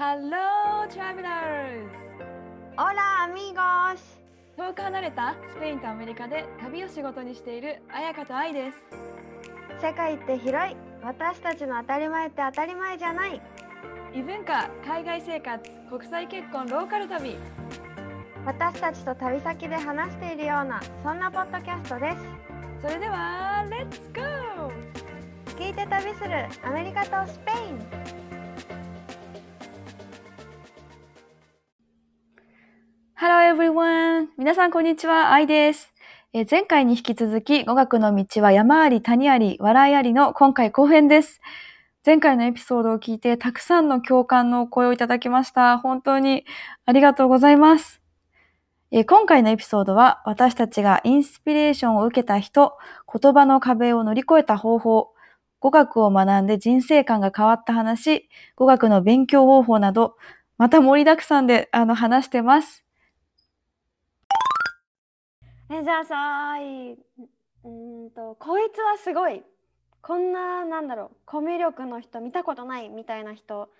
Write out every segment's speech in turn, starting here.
Hello, travelers! オラ、アミゴス遠く離れたスペインとアメリカで旅を仕事にしている彩香と愛です。世界って広い私たちの当たり前って当たり前じゃない異文化、海外生活、国際結婚、ローカル旅。私たちと旅先で話しているようなそんなポッドキャストですそれでは、レッツゴー聞いて旅するアメリカとスペイン Hello everyone! 皆さんこんにちは、愛です。え前回に引き続き、語学の道は山あり谷あり笑いありの今回後編です。前回のエピソードを聞いてたくさんの共感の声をいただきました。本当にありがとうございます。え今回のエピソードは私たちがインスピレーションを受けた人、言葉の壁を乗り越えた方法、語学を学んで人生観が変わった話、語学の勉強方法など、また盛りだくさんであの話してます。えじゃあさいうーんとこいつはすごい。こんななんだろうコミュ力の人見たことないみたいな人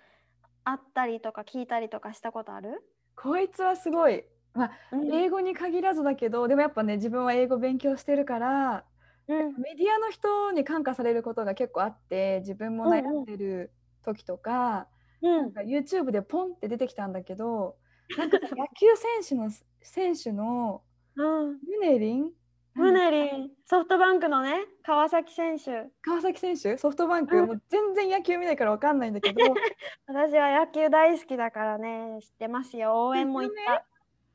あったりとか聞いたりとかしたことある、こいつはすごい。まあ、うん。英語に限らずだけど、でもやっぱね、自分は英語勉強してるから、うん。メディアの人に感化されることが結構あって、自分も悩んでる時とか、うん。なんか YouTube でポンって出てきたんだけど、なんかさ野球選手の選手のうん。ムネリン、ムネリン。ソフトバンクのね川崎選手。川崎選手、ソフトバンク、うん。もう全然野球見ないからわかんないんだけど、私は野球大好きだからね知ってますよ。応援も行った。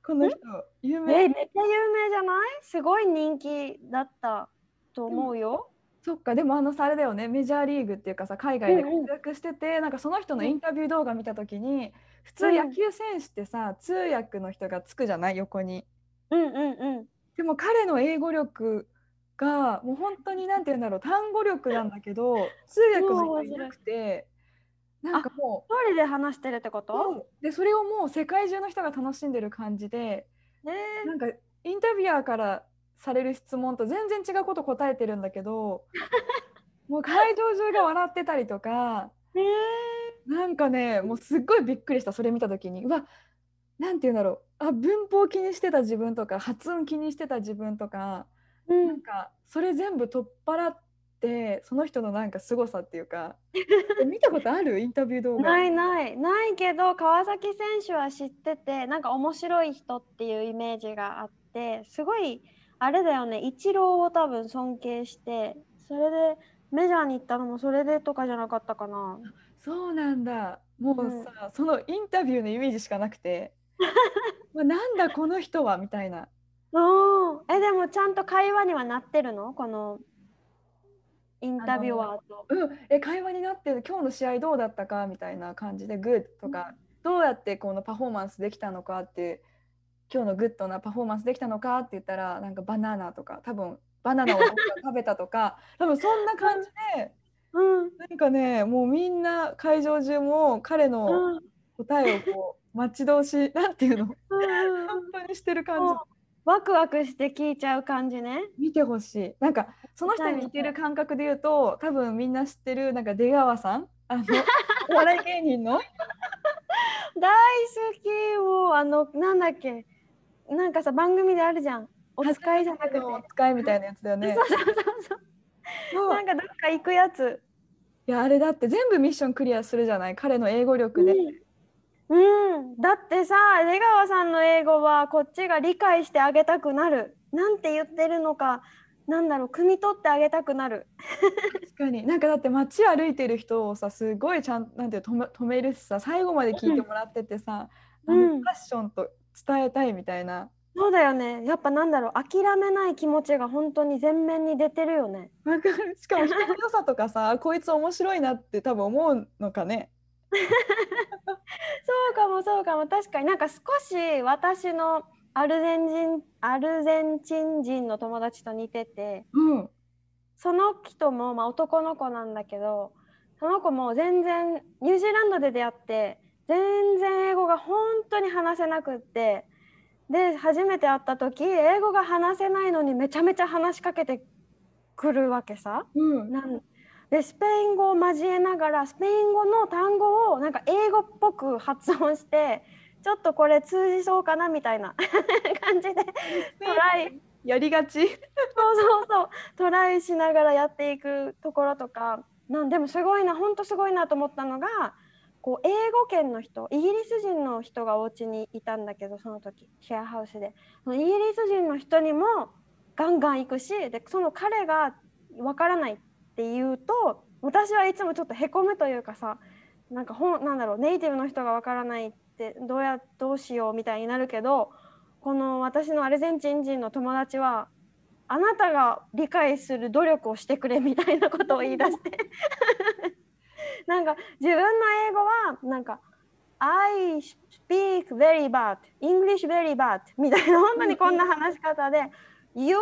この人、有え名めっちゃ有名じゃない？すごい人気だったと思うよ、そっか。でもあのさあれだよね。メジャーリーグっていうかさ海外でうんうん。活躍してて、なんかその人のうん。インタビュー動画見た時に普通うん。野球選手ってさ、通訳の人がつくじゃない？横に。うん、うんうん。でも彼の英語力がもう本当になんて言うんだろう単語力なんだけど 通訳の人いなくてなんかも一人で話してるってこう。とでそれをもう世界中の人が楽しんでる感じでね。なんかインタビュアーからされる質問と全然違うこと答えてるんだけど もう会場中が笑ってたりとかえね。なんかねもうすっごいびっくりしたそれ見た時に。うわなんて言うんだろう。あ文法気にしてた自分とか発音気にしてた自分とかうなんかそれ全部取っ払ってその人のなんか凄さっていうか え見たことある？インタビュー動画。ないない。ないけど川崎選手は知っててなんか面白い人っていうイメージがあってすごいあれだよね。イチローを多分尊敬してそれでメジャーに行ったのもそれでとかじゃなかったかな。そうなんだ。もううん。さ、そのインタビューのイメージしかなくて まあなんだこの人はみたいな。うんえでもちゃんと会話にはなってるの？このインタビュアーと。うん、え会話になってる。今日の試合どうだったかみたいな感じでグッとか、どうやってこのパフォーマンスできたのかって今日のグッドなパフォーマンスできたのかって言ったらなんかバナナとか多分バナナを食べたとか 多分そんな感じでうん。なんかねもうみんな会場中も彼のうん。答えをこう待ち遠し なんていうの？本うん当にしてる感じ。ワクワクして聞いちゃう感じね。見てほしい。なんかその人に似てる感覚で言うと多分みんな知ってるなんか出川さん？あの お笑い芸人の？大好き。もうあのなんだっけ？なんかさ番組であるじゃん。お使いじゃなくて、お使いみたいなやつだよね。そうそうそうそう。そう。なんかどっか行くやつ。いやあれだって全部ミッションクリアするじゃない？彼の英語力で。うん、うん。だってさ出川さんの英語はこっちが理解してあげたくなる。なんて言ってるのかなんだろう汲み取ってあげたくなる。確かに。なんかだって街歩いてる人をさすごいちゃんなんて止め止めるしさ最後まで聞いてもらっててさ、うん。ファッションと伝えたいみたいな。そうだよね。やっぱなんだろう諦めない気持ちが本当に前面に出てるよね。わかる。しかも人の良さとかさこいつ面白いなって多分思うのかね。そうかもそうかも確かになんか少し私のアルゼン人アルゼンチン人の友達と似ててうん。その人も、まあ、男の子なんだけどその子も全然ニュージーランドで出会って全然英語が本当に話せなくってで初めて会った時英語が話せないのにめちゃめちゃ話しかけてくるわけさ。うん。なんでスペイン語を交えながらスペイン語の単語をなんか英語っぽく発音してちょっとこれ通じそうかなみたいな 感じでトライ。やりがち。そうそうそう。トライしながらやっていくところとか。なんでもすごいな本当すごいなと思ったのがこう英語圏の人イギリス人の人がお家にいたんだけどその時シェアハウスで。イギリス人の人にもガンガン行くしでその彼がわからないって言うと私はいつもちょっとへこむというかさなんかほんなんだろうネイティブの人がわからないってどうやどうしようみたいになるけどこの私のアルゼンチン人の友達はあなたが理解する努力をしてくれみたいなことを言い出して。なんか自分の英語はなんか I speak very bad English very bad みたいな本当にこんな話し方で You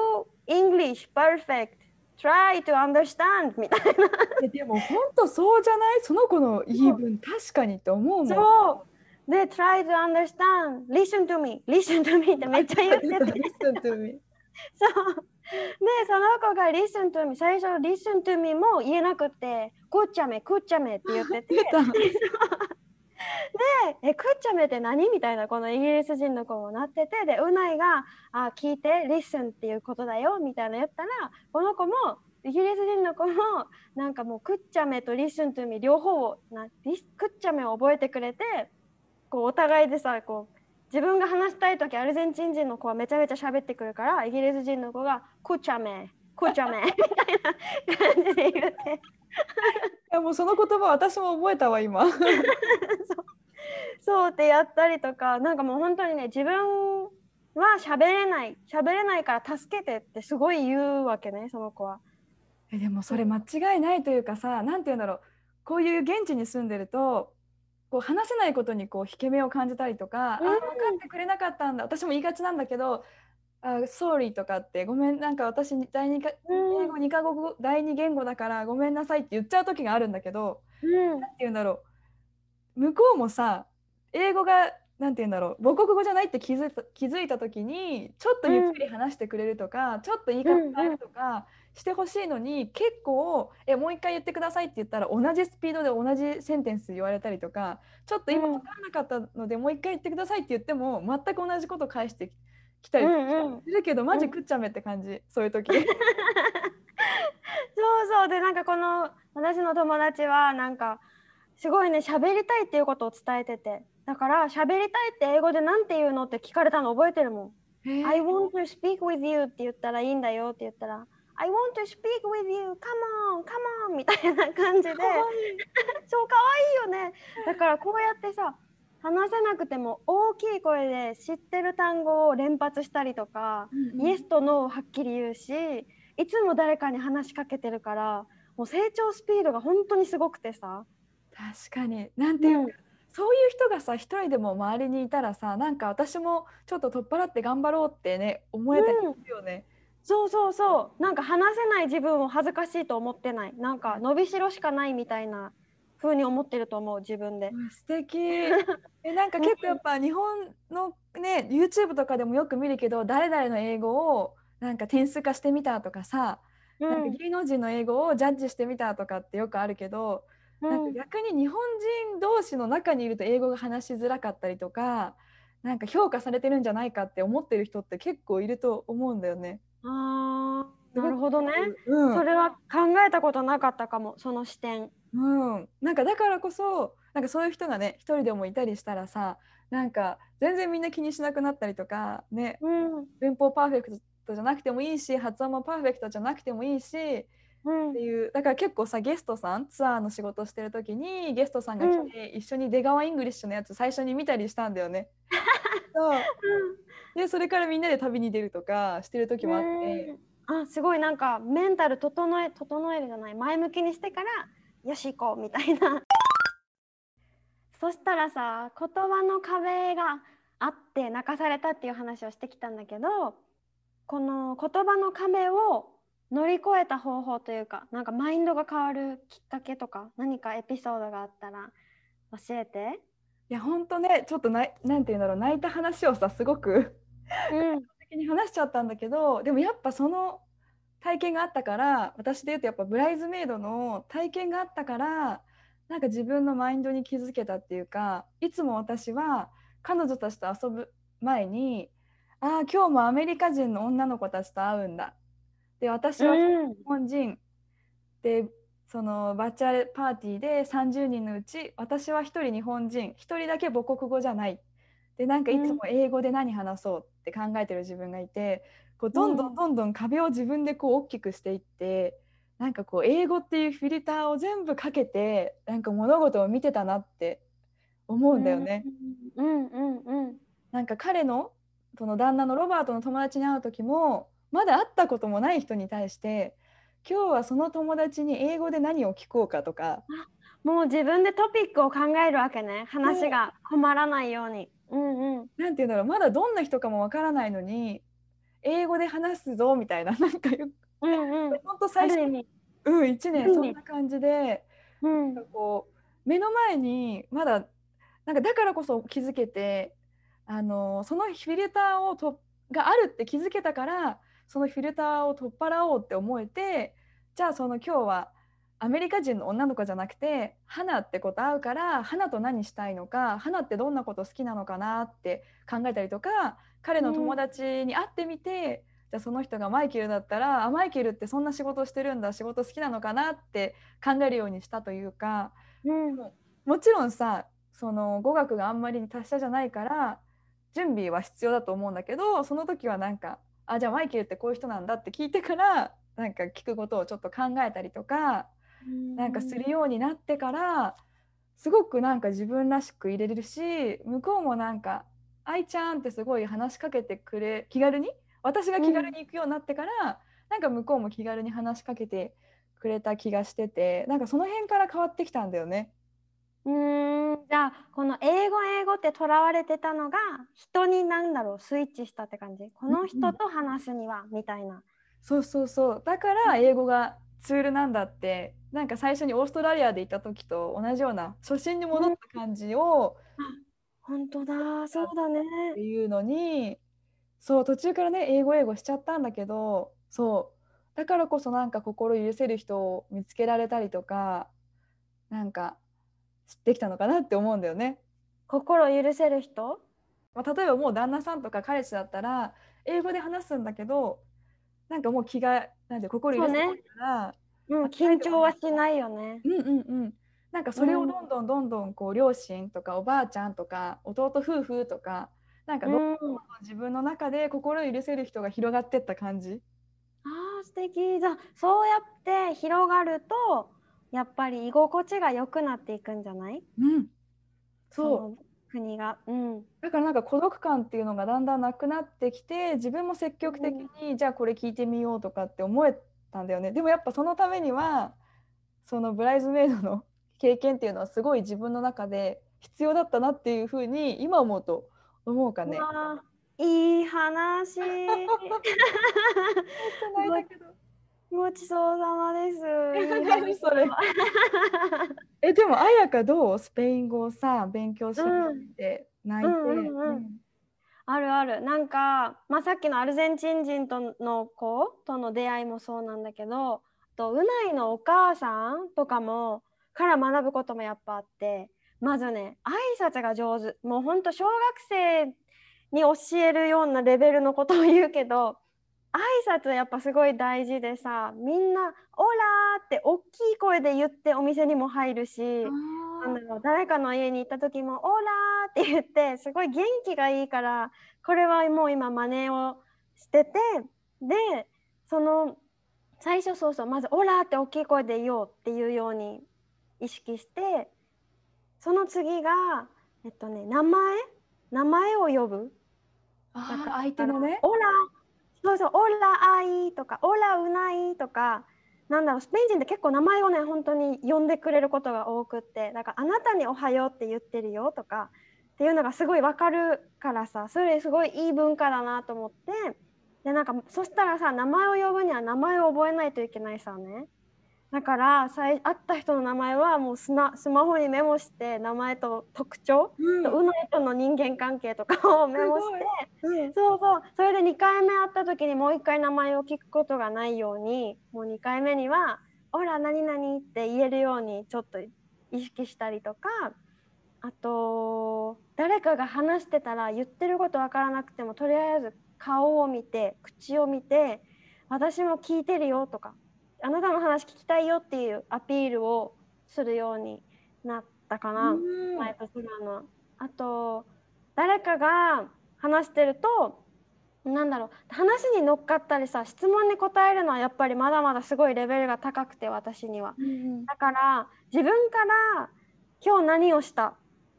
English perfect try to understand みたいなえでも本当そうじゃないその子の言い分確かにって思うもん。そうで try to understand listen to me listen to me ってめっちゃ言ってて Listen to me そう。で、その子が listen to me、最初 listen to me も言えなくて、くっちゃめ、くっちゃめって言ってて、で、え、くっちゃめって何？みたいな、このイギリス人の子もなってて、で、うないが、あ、聞いて、listen っていうことだよ、みたいな言ったら、この子も、イギリス人の子も、なんかもう、くっちゃめと listen to me 両方をな、リスくっちゃめを覚えてくれて、こう、お互いでさ、こう、自分が話したい時アルゼンチン人の子はめちゃめちゃ喋ってくるからイギリス人の子が「くちゃめくちゃめ」みたいな感じで言って。やもうその言葉私も覚えたわ今。そうってやったりとかなんかもう本当にね自分は喋れない喋れないから助けてってすごい言うわけねその子は。えでもそれ間違いないというかさなんて言うんだろうこういう現地に住んでるとこう話せないことにこう引け目を感じたりとか、うんあ分かってくれなかったんだ私も言いがちなんだけど「あ sorry」とかって「ごめんなんか私第二かうん。英語2か国語第二言語だからごめんなさい」って言っちゃう時があるんだけどうん。なんて言うんだろう。向こうもさ英語がなんて言うんだろう母国語じゃないって気づいた気づいた時にちょっとゆっくり話してくれるとか、ちょっと言い方変えるとかしてほしいのに、結構「えもう一回言ってください」って言ったら同じスピードで同じセンテンス言われたりとかちょっと今うん。分からなかったので、もう一回言ってくださいって言っても全く同じこと返してきたりうとかんうん。するけど、マジ食っちゃめって感じ。そういう時。そうそう。でなんかこの私の友達はなんかすごいね喋りたいっていうことを伝えててだから喋りたいって英語でなんて言うのって聞かれたの覚えてるもん。I want to speak with you って言ったらいいんだよって言ったら I want to speak with you come on come on みたいな感じで。かわいい。そう可愛いよね。だからこうやってさ話せなくても大きい声で知ってる単語を連発したりとか、イエスとノーをはっきり言うしいつも誰かに話しかけてるからもう成長スピードが本当にすごくてさ、確かに。なんていうか、そういう人がさ一人でも周りにいたらさなんか私もちょっと取っ払って頑張ろうってね思えたりするよね。そうそうそう。なんか話せない自分を恥ずかしいと思ってない。なんか伸びしろしかないみたいな風に思ってると思う自分で。うん素敵 えなんか結構やっぱ日本のね YouTube とかでもよく見るけど誰々の英語をなんか点数化してみたとかさ、うなんかん芸能人の英語をジャッジしてみたとかってよくあるけど、なんか逆に日本人同士の中にいると英語が話しづらかったりとかなんか評価されてるんじゃないかって思ってる人って結構いると思うんだよね。あーなるほどね。うん、それは考えたことなかったかもその視点。うん、なんかだからこそなんかそういう人がね一人でもいたりしたらさなんか全然みんな気にしなくなったりとかねうん。文法パーフェクトじゃなくてもいいし発音もパーフェクトじゃなくてもいいしっうん。ていうだから結構さゲストさんツアーの仕事してる時にゲストさんが来て、一緒に出川イングリッシュのやつ最初に見たりしたんだよね。そう。でそれからみんなで旅に出るとかしてる時もあって。あすごいなんかメンタル整え整えるじゃない前向きにしてからよし行こうみたいな。そしたらさ言葉の壁があって泣かされたっていう話をしてきたんだけどこの言葉の壁を乗り越えた方法というかなんかマインドが変わるきっかけとか何かエピソードがあったら教えて。いや本当ねちょっとななんて言うんだろう泣いた話をさすごくうん 的に話しちゃったんだけどでもやっぱその体験があったから私で言うとやっぱブライズメイドの体験があったからなんか自分のマインドに気づけたっていうかいつも私は彼女たちと遊ぶ前にああ今日もアメリカ人の女の子たちと会うんだ。で私はうん。日本人。でそのバーチャルパーティーで30人のうち私は1人日本人。1人だけ母国語じゃない。でなんかいつも英語で何話そうって考えてる自分がいてこうどんどんどんどん壁を自分でこう大きくしていってなんかこう英語っていうフィルターを全部かけてなんか物事を見てたなって思うんだよね。うん。うん。うん。なんか彼のその旦那のロバートの友達に会う時もまだ会ったこともない人に対して今日はその友達に英語で何を聞こうかとかもう自分でトピックを考えるわけね。話が困らないように。うんうん。なんて言うんだろう。まだどんな人かもわからないのに英語で話すぞみたいな なんかようんうん。ほんと最初ある意味。うん1年うんそんな感じでうんなんかこう目の前にまだなんかだからこそ気づけてあのそのフィルターをとがあるって気づけたからそのフィルターを取っ払おうって思えてじゃあその今日はアメリカ人の女の子じゃなくて花って子と会うから花と何したいのか花ってどんなこと好きなのかなって考えたりとか彼の友達に会ってみて、じゃあその人がマイケルだったらあマイケルってそんな仕事してるんだ仕事好きなのかなって考えるようにしたというかうん。もちろんさその語学があんまり達者じゃないから準備は必要だと思うんだけどその時はなんかあじゃあマイケルってこういう人なんだって聞いてからなんか聞くことをちょっと考えたりとかなんかするようになってからすごくなんか自分らしく入れれるし向こうもなんか「愛ちゃん」ってすごい話しかけてくれ気軽に？私が気軽に行くようになってから、なんか向こうも気軽に話しかけてくれた気がしててなんかその辺から変わってきたんだよね。うーんじゃあこの英語英語ってとらわれてたのが人になんだろうスイッチしたって感じ？この人と話すにはみたいな。そうそうそうだから英語がツールなんだってなんか最初にオーストラリアで行った時と同じような初心に戻った感じを本当だそうだね。っていうのにそう途中からね英語英語しちゃったんだけどそうだからこそなんか心許せる人を見つけられたりとかなんか知ってきたのかなって思うんだよね。心許せる人？まあ、例えばもう旦那さんとか彼氏だったら英語で話すんだけどなんかもう気がなんで心許せないからうん緊張はしないよね。うんうんうんなんかそれをどんどんどんどんこう両親とかおばあちゃんとか弟夫婦とかなんかどんどん自分の中で心許せる人が広がってった感じ。あー素敵。じゃあそうやって広がるとやっぱり居心地が良くなっていくんじゃない？うん、そう。の国が。うん。だからなんか孤独感っていうのがだんだんなくなってきて自分も積極的にじゃあこれ聞いてみようとかって思えたんだよね。でもやっぱそのためにはそのブライズメイドの経験っていうのはすごい自分の中で必要だったなっていうふうに今思うと思うかね。いい話泣いたけどごちそうさまです。何それ。えでも彩香どう？スペイン語をさ勉強し始めて泣いて、あるある。なんか、まあ、さっきのアルゼンチン人との子との出会いもそうなんだけどあとうないのお母さんとかもから学ぶこともやっぱあってまずね挨拶が上手もうほんと小学生に教えるようなレベルのことを言うけど挨拶やっぱすごい大事でさみんな「オラ!」って大きい声で言ってお店にも入るし。あなんだろう誰かの家に行った時も「オーラー!」って言ってすごい元気がいいからこれはもう今真似をしててでその最初そうそうまず「オーラー!」って大きい声で言おうっていうように意識してその次がえっとね名前？名前を呼ぶ。あー相手のね？オラそうそう、オラアイとか、オラウナイとか、なんだろうスペイン人って結構名前をね本当に呼んでくれることが多くってだから「あなたにおはよう」って言ってるよとかっていうのがすごいわかるからさそれすごいいい文化だなと思ってでなんかそしたらさ名前を呼ぶには名前を覚えないといけないさねだから会った人の名前はもうスマスマホにメモして名前と特徴、うん、とうの人の人間関係とかをメモして、うん、そうそう。それで2回目会った時にもう1回名前を聞くことがないようにもう2回目には「ほら何々」って言えるようにちょっと意識したりとかあと誰かが話してたら言ってること分からなくてもとりあえず顔を見て口を見て私も聞いてるよとかあなたの話聞きたいよっていうアピールをするようになったかな、前と違うの。あと誰かが話してるとなんだろう。話に乗っかったりさ質問に答えるのはやっぱりまだまだすごいレベルが高くて私には、うんうん、だから自分から今日何をした？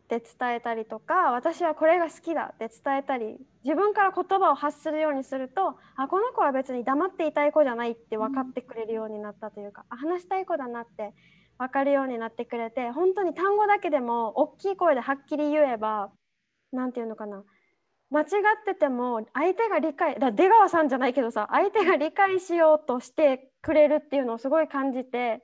って伝えたりとか私はこれが好きだって伝えたり自分から言葉を発するようにするとあこの子は別に黙っていたい子じゃないって分かってくれるようになったというか、あ話したい子だなって分かるようになってくれて本当に単語だけでも大きい声ではっきり言えば何て言うのかな間違ってても相手が理解だ出川さんじゃないけどさ相手が理解しようとしてくれるっていうのをすごい感じて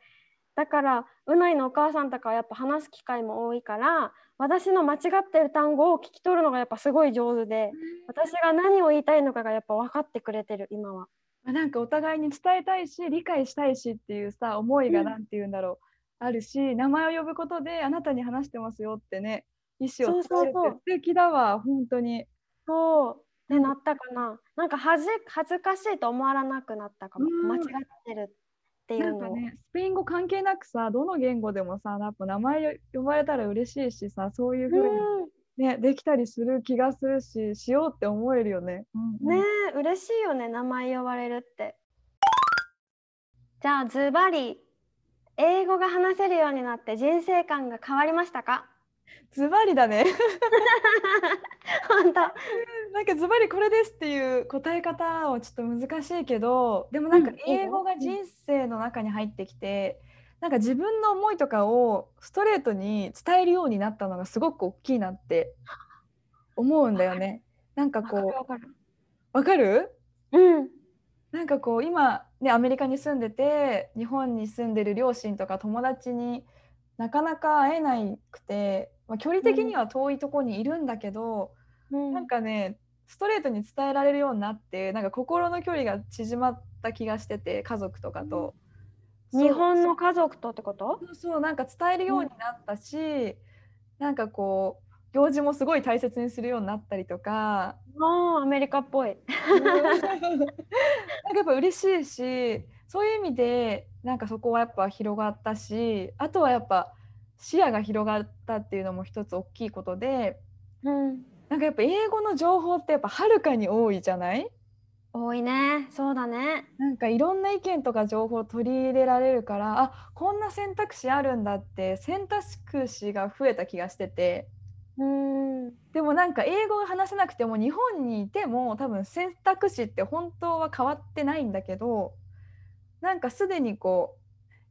だからうないのお母さんとかはやっぱ話す機会も多いから私の間違ってる単語を聞き取るのがやっぱすごい上手で私が何を言いたいのかがやっぱ分かってくれてる今は。なんかお互いに伝えたいし理解したいしっていうさ思いが何て言うんだろう、うん、あるし名前を呼ぶことであなたに話してますよってね意思を伝えるって素敵だわ本当に。そう。でなったかな。なんか恥恥ずかしいと思わなくなったかも、間違ってるっていうのねスペイン語関係なくさどの言語でもさやっぱ名前呼ばれたら嬉しいしさそういうふうに、ね、できたりする気がするししようって思えるよね。うんうん、ね嬉しいよね名前呼ばれるって。じゃあズバリ英語が話せるようになって人生観が変わりましたか？ズバリだね。本当。なんかズバリこれですっていう答え方はちょっと難しいけど、でもなんか英語が人生の中に入ってきて、なんか自分の思いとかをストレートに伝えるようになったのがすごく大きいなって思うんだよね。なんかこう、わかるわかるうん。なんかこう今ねアメリカに住んでて日本に住んでる両親とか友達になかなか会えなくてまあ、距離的には遠いところにいるんだけど、うん、なんかねストレートに伝えられるようになってなんか心の距離が縮まった気がしてて家族とかと。日本の家族とってこと？そうそうなんか伝えるようになったし、うん、なんかこう行事もすごい大切にするようになったりとか。あアメリカっぽい。なんかやっぱ嬉しいしそういう意味でなんかそこはやっぱ広がったしあとはやっぱ視野が広がったっていうのも一つ大きいことで、うん、なんかやっぱ英語の情報ってやっぱはるかに多いじゃない？多いね。そうだね。なんかいろんな意見とか情報を取り入れられるからあこんな選択肢あるんだって選択肢が増えた気がしてて。うん。でもなんか英語が話せなくても日本にいても多分選択肢って本当は変わってないんだけどなんかすでにこう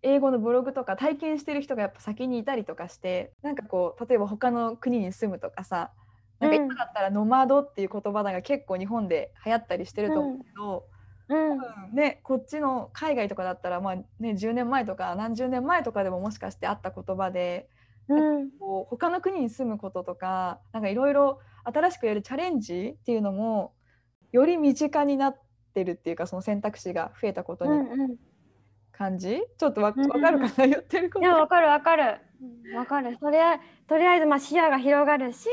英語のブログとか体験してる人がやっぱ先にいたりとかしてなんかこう例えば他の国に住むとかさなんか今だったらノマドっていう言葉が結構日本で流行ったりしてると思うけど、うん、ね、こっちの海外とかだったら、まあね、10年前とか何十年前とかでももしかしてあった言葉で、うん、こう他の国に住むこととかなんかいろいろ新しくやるチャレンジっていうのもより身近になってるっていうかその選択肢が増えたことに。うんうん感じ？ちょっとわ、かるかな、言ってること。いや、わかるわかる。わかる。とりあえず、とりあえずまあ視野が広がるし、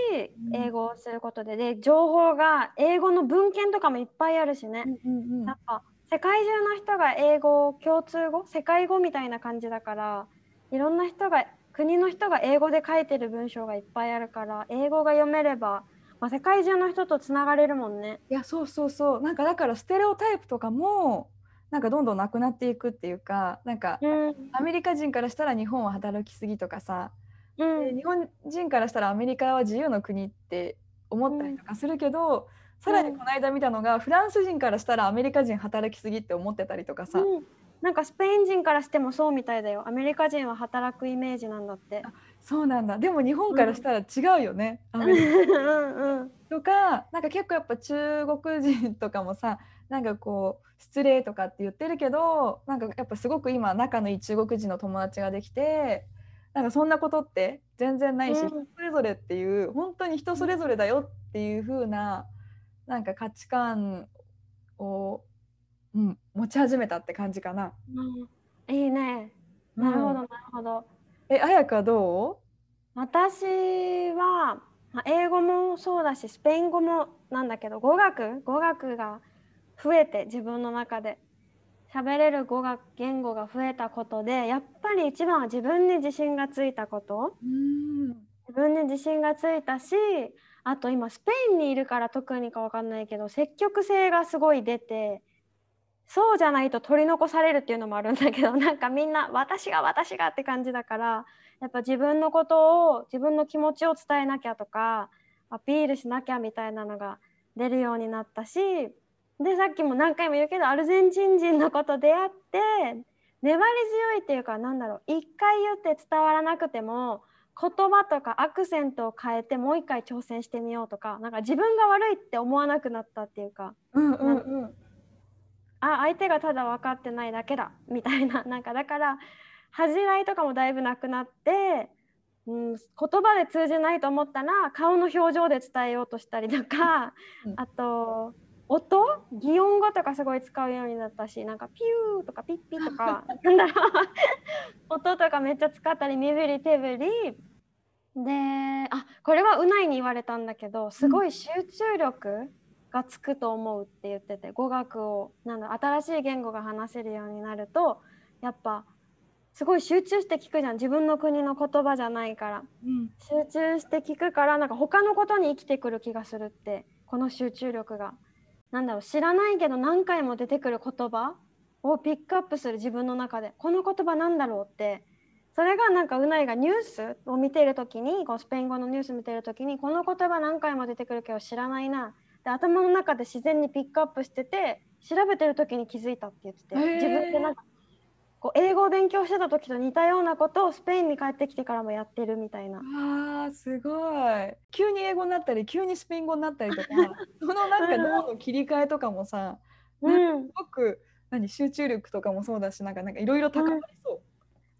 英語をすることで、で、情報が、英語の文献とかもいっぱいあるしね。うんやっぱ、世界中の人が英語、共通語、世界語みたいな感じだから、いろんな人が、国の人が英語で書いてる文章がいっぱいあるから、英語が読めれば、まあ、世界中の人とつながれるもんね。いや、そうそうそう。なんかだからステレオタイプとかも、なんかどんどんなくなっていくっていうかなんか、アメリカ人からしたら日本は働きすぎとかさ、うん、日本人からしたらアメリカは自由の国って思ったりとかするけど、うん、さらにこの間見たのが、フランス人からしたらアメリカ人働きすぎって思ってたりとかさ、なんかスペイン人からしてもそうみたいだよ。アメリカ人は働くイメージなんだって。そうなんだ。でも日本からしたら違うよね、アメリカうんうん。とかなんか結構やっぱ中国人とかもさなんかこう失礼とかって言ってるけどなんかやっぱすごく今仲のいい中国人の友達ができてなんかそんなことって全然ないし、うん。人それぞれっていう本当に人それぞれだよっていう風ななんか価値観を、うん、持ち始めたって感じかな。うん。いいね。なるほどなるほど。え、あやかど私はまあ英語もそうだしスペイン語もなんだけど語学？語学が増えて自分の中で。喋れる語学言語が増えたことでやっぱり一番は自分に自信がついたこと。ううん。自分に自信がついたしあと今スペインにいるから特にかわかんないけど積極性がすごい出てそうじゃないと取り残されるっていうのもあるんだけど なんかみんな私が私がって感じだからやっぱ自分のことを自分の気持ちを伝えなきゃとかアピールしなきゃみたいなのが出るようになったしでさっきも何回も言うけどアルゼンチン人のこと出会って粘り強いっていうかなんだろう一回言って伝わらなくても言葉とかアクセントを変えてもう一回挑戦してみようとかなんか自分が悪いって思わなくなったっていうかうんうんうん。あ相手がただ分かってないだけだみたいな なんかだから恥じらいとかもだいぶなくなって、うん、言葉で通じないと思ったら顔の表情で伝えようとしたりとか、うん。あと音？擬音語とかすごい使うようになったしなんかピューとかピッピとか。なんだろう。音とかめっちゃ使ったり身振り手振り。であこれはうないに言われたんだけどすごい集中力がつくと思うって言ってて語学をなんだ新しい言語が話せるようになるとやっぱすごい集中して聞くじゃん。自分の国の言葉じゃないから。うん。集中して聞くからなんか他のことに生きてくる気がするってこの集中力がなんだろう知らないけど何回も出てくる言葉をピックアップする自分の中で。この言葉なんだろうって。それがなんかうないがニュースを見ている時にこうスペイン語のニュース見ている時にこの言葉何回も出てくるけど知らないな。で頭の中で自然にピックアップしてて調べてる時に気づいたって言ってて。自分でなんかこう英語を勉強してた時と似たようなことをスペインに帰ってきてからもやってるみたいな。あーすごい急に英語になったり急にスペイン語になったりとか そのなんか脳の切り替えとかもさうんすごく何集中力とかもそうだしなんかなんかいろいろ高まりそう。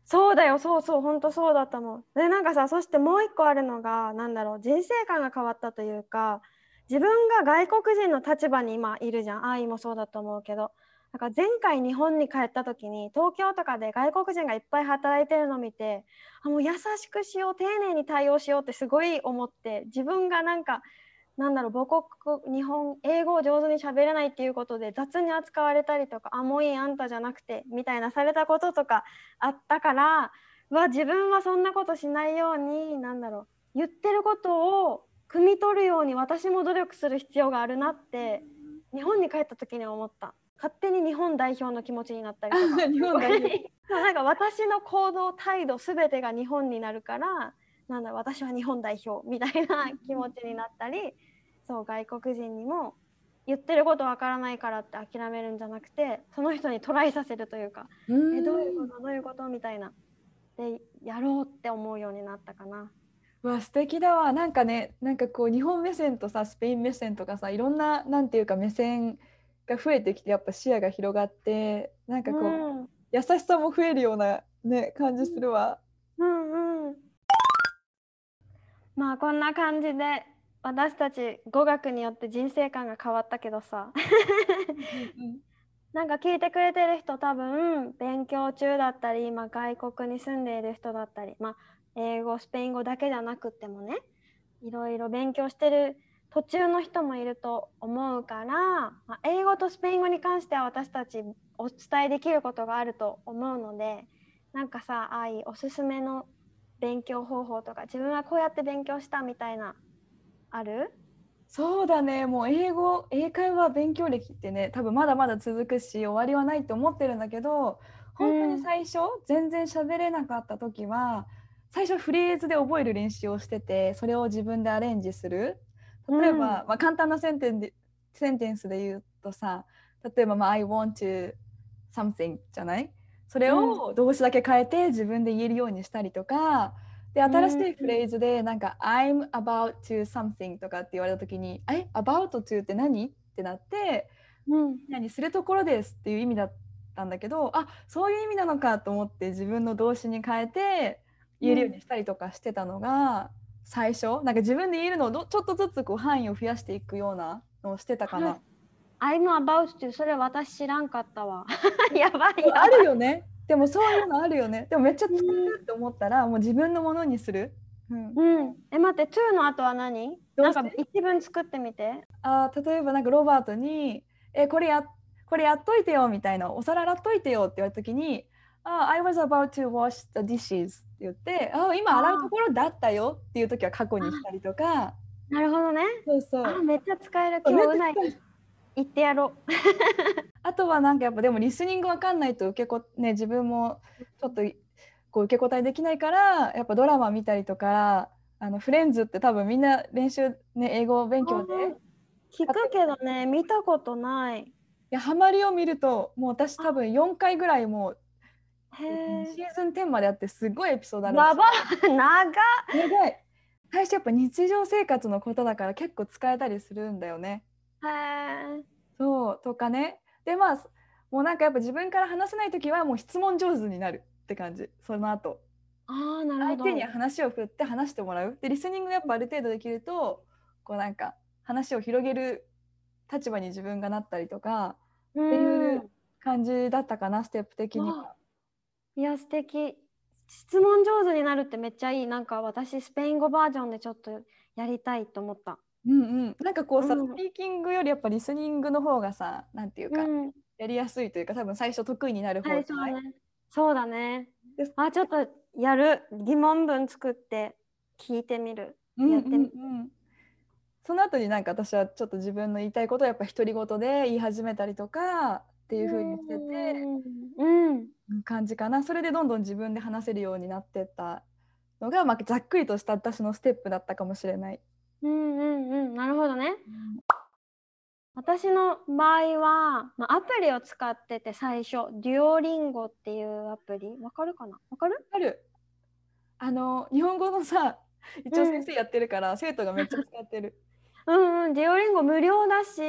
そうだよそうそう本当そうだったもん。でなんかさそしてもう一個あるのがなんだろう人生観が変わったというか自分が外国人の立場に今いるじゃん愛もそうだと思うけどなんか前回日本に帰った時に東京とかで外国人がいっぱい働いてるの見てあもう優しくしよう丁寧に対応しようってすごい思って自分がなんかなんだろう母国日本英語を上手に喋れないっていうことで雑に扱われたりとかあもういいあんたじゃなくてみたいなされたこととかあったからうわ自分はそんなことしないようになんだろう言ってることを汲み取るように私も努力する必要があるなって日本に帰った時に思った。勝手に日本代表の気持ちになったりとか。日本代表。なんか私の行動態度すべてが日本になるからなんだ私は日本代表みたいな気持ちになったりそう外国人にも言ってることわからないからって諦めるんじゃなくてその人にトライさせるというかえどういうこと？どういうこと？みたいな。でやろうって思うようになったかな。うわ素敵だわ。なんかねなんかこう日本目線とさスペイン目線とかさいろんななんていうか目線が増えてきてやっぱ視野が広がってなんかこう、うん。優しさも増えるようなね感じするわ。うんうん。まあこんな感じで私たち語学によって人生観が変わったけどさ。なんか聞いてくれてる人多分勉強中だったり今外国に住んでいる人だったりまあ英語スペイン語だけじゃなくってもねいろいろ勉強してる途中の人もいると思うから、まあ、英語とスペイン語に関しては私たちお伝えできることがあると思うのでなんかさああいおすすめの勉強方法とか自分はこうやって勉強したみたいなある？そうだね。もう英語英会話勉強歴ってね多分まだまだ続くし終わりはないと思ってるんだけど本当に最初、全然喋れなかった時は最初フレーズで覚える練習をしててそれを自分でアレンジする例えば、うんまあ、簡単なセンテンでセンテンスで言うとさ例えば、まあ「I want to something じゃない？それを動詞だけ変えて自分で言えるようにしたりとか、で新しいフレーズでなんか、I'm about to something とかって言われた時にえ？about to って何？ってなってうん。何するところですっていう意味だったんだけどあそういう意味なのかと思って自分の動詞に変えて言えるようにしたりとかしてたのが、最初なんか自分で言えるのをどちょっとずつこう範囲を増やしていくようなのをしてたかな。I'm about to それ私知らんかったわ。やばい。あるよね。でもそういうのあるよね。でもめっちゃ使えるって思ったらもう自分のものにする。うん、うん。え待って to の後は何？どうんか一文作ってみて。あー例えばなんかロバートに「えこれやこれやっといてよ」みたいな「お皿洗っといてよ」って言われた時に「あ I was about to wash the dishes」って言って「あ今洗うところだったよ」っていう時は過去にしたりとか。なるほどね。そうそう。あめっちゃ使える。今日うない。言ってやろ あとはなんかやっぱでもリスニングわかんないと受けこね自分もちょっとこう受け答えできないからやっぱドラマ見たりとかあのフレンズって多分みんな練習ね英語勉強で。うん聞くけどね見たことない。いやハマりを見るともう私多分4回ぐらいもうシーズン10まであってすごいエピソードあるやば長っ。長い。最初やっぱ日常生活のことだから結構使えたりするんだよね。へえそうとかね。でまあもうなんかやっぱ自分から話せない時はもう質問上手になるって感じ。その後。ああなるほど。相手に話を振って話してもらう。でリスニングやっぱある程度できるとこうなんか話を広げる立場に自分がなったりとかうっていうん。感じだったかなステップ的には。いや素敵。質問上手になるってめっちゃいい。なんか私スペイン語バージョンでちょっとやりたいと思った。うんうん、なんかこうさ、うん。スピーキングよりやっぱリスニングの方がさなんていうか、うん。やりやすいというか多分最初得意になる方最じゃない、初はねそうだね。あちょっとやる疑問文作って聞いてみる。うんやってみうんうんその後になんか私はちょっと自分の言いたいことをやっぱ独り言で言い始めたりとかっていう風にしててうんうん感じかな。それでどんどん自分で話せるようになってったのが、まあ、ざっくりとした私のステップだったかもしれない。うんうんうん。なるほどね。私の場合は、まあ、アプリを使ってて最初デュオリンゴっていうアプリ。わかるかな？わかる？ある。あの日本語のさ一応先生やってるから、生徒がめっちゃ使ってる。うんうん、デュオリンゴ無料だし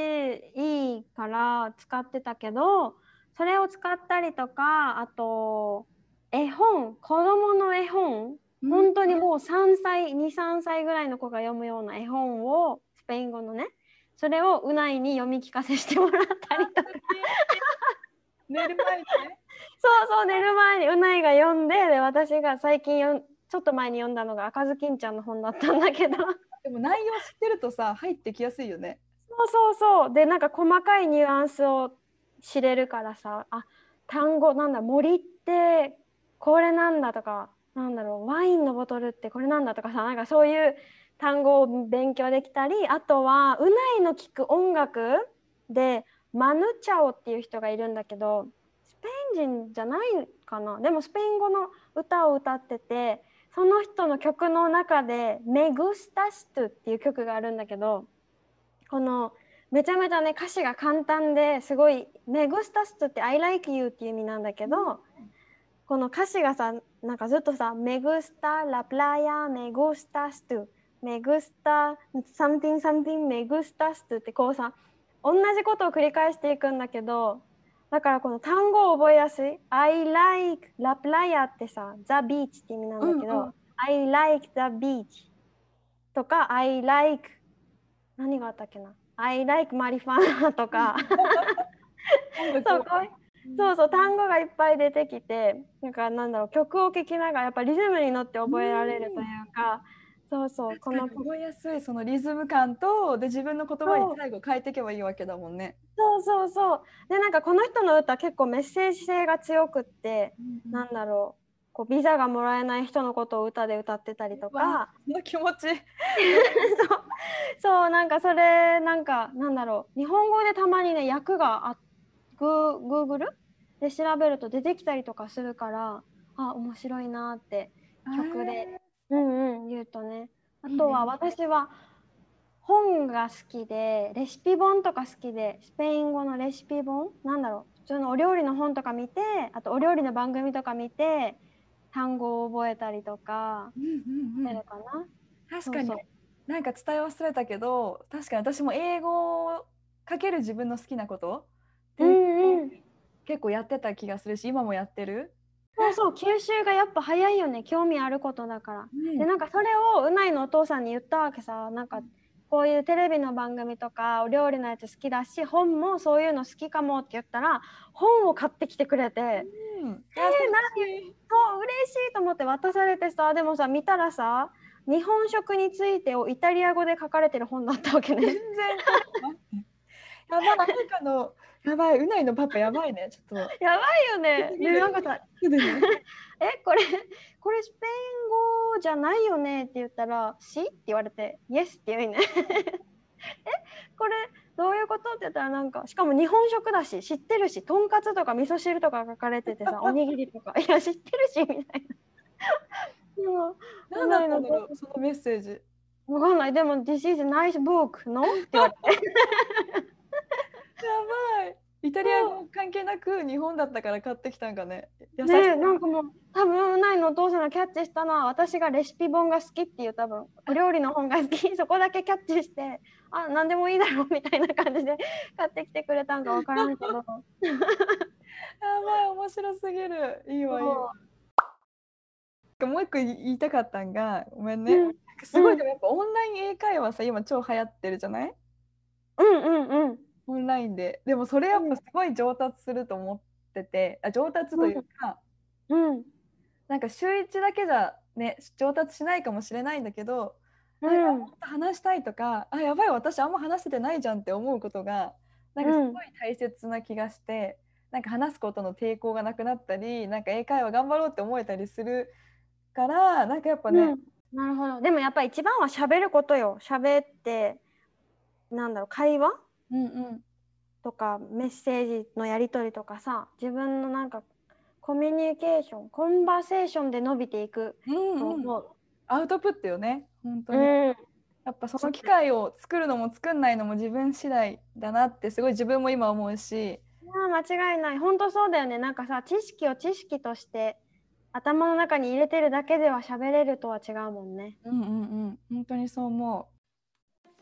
いいから使ってたけどそれを使ったりとかあと絵本子供の絵本本当にもう3歳23歳ぐらいの子が読むような絵本をスペイン語のねそれをうないに読み聞かせしてもらったりとか。寝る前にね。そうそう寝る前にうないが読んでで私が最近よんちょっと前に読んだのが赤ずきんちゃんの本だったんだけどでも内容知ってるとさ入ってきやすいよね。そうそうそう。でなんか細かいニュアンスを知れるからさ。あ単語なんだ森ってこれなんだとかなんだろう。ワインのボトルってこれなんだとかさ。なんかそういう単語を勉強できたりあとはうないの聴く音楽でマヌチャオっていう人がいるんだけどスペイン人じゃないかな。でもスペイン語の歌を歌っててその人の曲の中で「メグスタストゥ」っていう曲があるんだけどこのめちゃめちゃね歌詞が簡単ですごい「メグスタストゥ」って I like you っていう意味なんだけど、この歌詞がさなんかずっとさ「メグスタラプラヤメグスタストゥ」「メグスタ something something メグスタストゥ」ってこうさ同じことを繰り返していくんだけどだからこの単語を覚えやすい「I like ラプラヤ」ってさ「The beach」って意味なんだけど「うんうん。I like the beach」とか「I like 何があったっけな？I like マリファナとか そうそうそう単語がいっぱい出てきてなんかなんだろう曲を聴きながらやっぱリズムに乗って覚えられるというか、そうそうこの覚えやすいそのリズム感とで自分の言葉に最後変えていけばいいわけだもんね。そうそうそう。でなんかこの人の歌結構メッセージ性が強くって、なんだろうこうビザがもらえない人のことを歌で歌ってたりとか。その気持ち。そう。そうなんかそれなんかなんだろう。日本語でたまにね訳があグーグーグルで調べると出てきたりとかするからあ面白いなって曲でうんうん言うとね。あとは私は本が好きでレシピ本とか好きでスペイン語のレシピ本？なんだろう。そのお料理の本とか見てあとお料理の番組とか見て単語を覚えたりとかうんうんうん。かな。確かに。そうなんか伝え忘れたけど確かに私も英語かける自分の好きなことってうんうん。結構やってた気がするし今もやってる。そうそう吸収がやっぱ早いよね。興味あることだから。うんでなんかそれをうないのお父さんに言ったわけさ。なんかこういうテレビの番組とかお料理のやつ好きだし本もそういうの好きかもって言ったら本を買ってきてくれて。うん、えーそう嬉しいと思って渡されてさ。でもさ見たらさ日本食についてをイタリア語で書かれてる本だったわけ全然。ね。やばい、何かの、やばい、うないのパパやばいね、ちょっと。やばいよね。でなんかさ「えこれこれスペイン語じゃないよね」って言ったら「し?」って言われて「イエス」って言うね。え？これどういうこと？って言ったらなんかしかも日本食だし知ってるしとんかつとか味噌汁とか書かれててさ おにぎりとかいや知ってるしみたいな。でも何だったんだろう、そのメッセージ。わかんないでも「This is nice book の?」って言われてやばい。イタリア語関係なく日本だったから買ってきたんかね。優しい。ねなんかもう多分うないのお父さんがキャッチしたのは私がレシピ本が好きっていう多分お料理の本が好き そこだけキャッチしてあ何でもいいだろうみたいな感じで 買ってきてくれたんかわからんけど やばい、面白すぎる。いいわ、いいわ。もう一個言いたかったんが、ごめんね。うんすごうんい、でもやっぱオンライン英会話さ、今超流行ってるじゃない？うんうんうんオンラインで。でもそれやっぱすごい上達すると思ってて、あ上達というか、うん。なんか週1だけじゃね、上達しないかもしれないんだけど、うん。なんかもっと話したいとか、あ、やばい、私あんま話せてないじゃんって思うことが、なんかすごい大切な気がして、なんか話すことの抵抗がなくなったり、なんか英会話頑張ろうって思えたりするから、なんかやっぱね、うん。なるほど。でもやっぱ一番は喋ることよ。喋ってなんだろう会話うんうん、とかメッセージのやり取りとかさ自分のなんかコミュニケーションコンバーセーションで伸びていくう。んうん、と思う。アウトプットよね、本当に。うん。やっぱその機会を作るのも作んないのも自分次第だなってすごい自分も今思うし、いや間違いない。本当そうだよね。なんかさ知識を知識として頭の中に入れてるだけでは喋れるとは違うもんね。うんうんうん、本当にそう思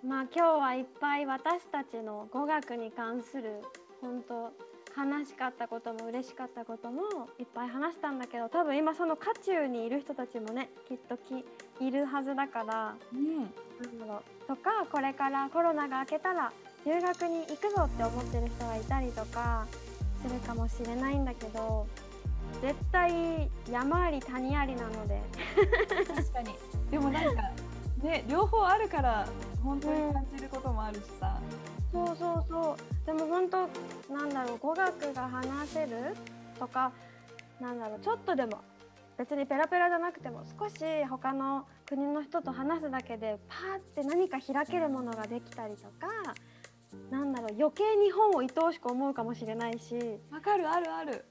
まあ今日はいっぱい私たちの語学に関する本当悲しかったことも嬉しかったこともいっぱい話したんだけど多分今その渦中にいる人たちもねきっときいるはずだからう。うん、なんだろうとかこれからコロナが明けたら留学に行くぞって思ってる人がいたりとかするかもしれないんだけど絶対山あり谷ありなので確かに。でもなんかね、両方あるから本当に感じることもあるしさ。そうそうそうでも本当なんだろう語学が話せるとかなんだろうちょっとでも別にペラペラじゃなくても少し他の国の人と話すだけでパーって何か開けるものができたりとかなんだろう余計日本を愛おしく思うかもしれないし、ね、わかるあるある。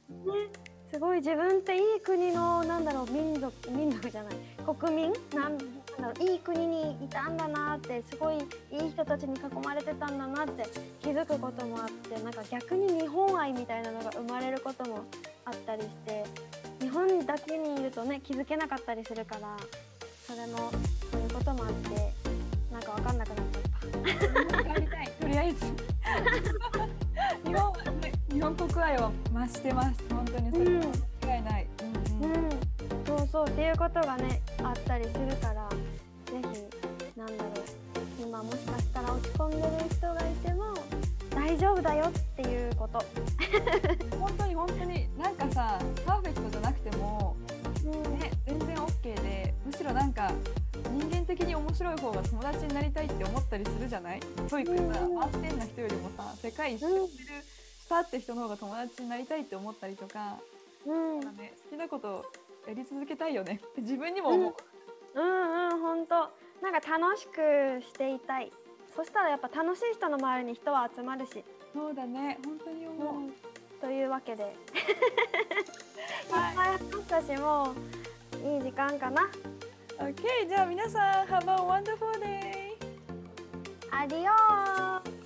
すごい自分っていい国のなんだろう民族民族じゃない国民？なんなんだろういい国にいたんだなってすごいいい人たちに囲まれてたんだなって気づくこともあってなんか逆に日本愛みたいなのが生まれることもあったりして日本だけにいるとね気づけなかったりするからそれもそういうこともあってなんか分かんなくなっちゃった。やりたい。とりあえず。日本国愛は増してます。本当にそれは間そうっていうことがねあったりするからぜひなんだろう今もしかしたら落ち込んでる人がいても大丈夫だよっていうこと。本当に本当になんかさパーフェクトじゃなくてもうんね全然 OK でむしろなんか人間的に面白い方が友達になりたいって思ったりするじゃない？ TOEIC さうん。満点な人よりもさ世界一周してるスターって人の方が友達になりたいって思ったりとか、うん、かね、好きなことをやり続けたいよね。っ て自分にも思う。うんうん本当。なんか楽しくしていたい。そしたらやっぱ楽しい人の周りに人は集まるし、そうだね。本当に思う。というわけで。い。っぱい話したしもういい時間かな。OK じゃあ皆さん Have a wonderful day! アディオー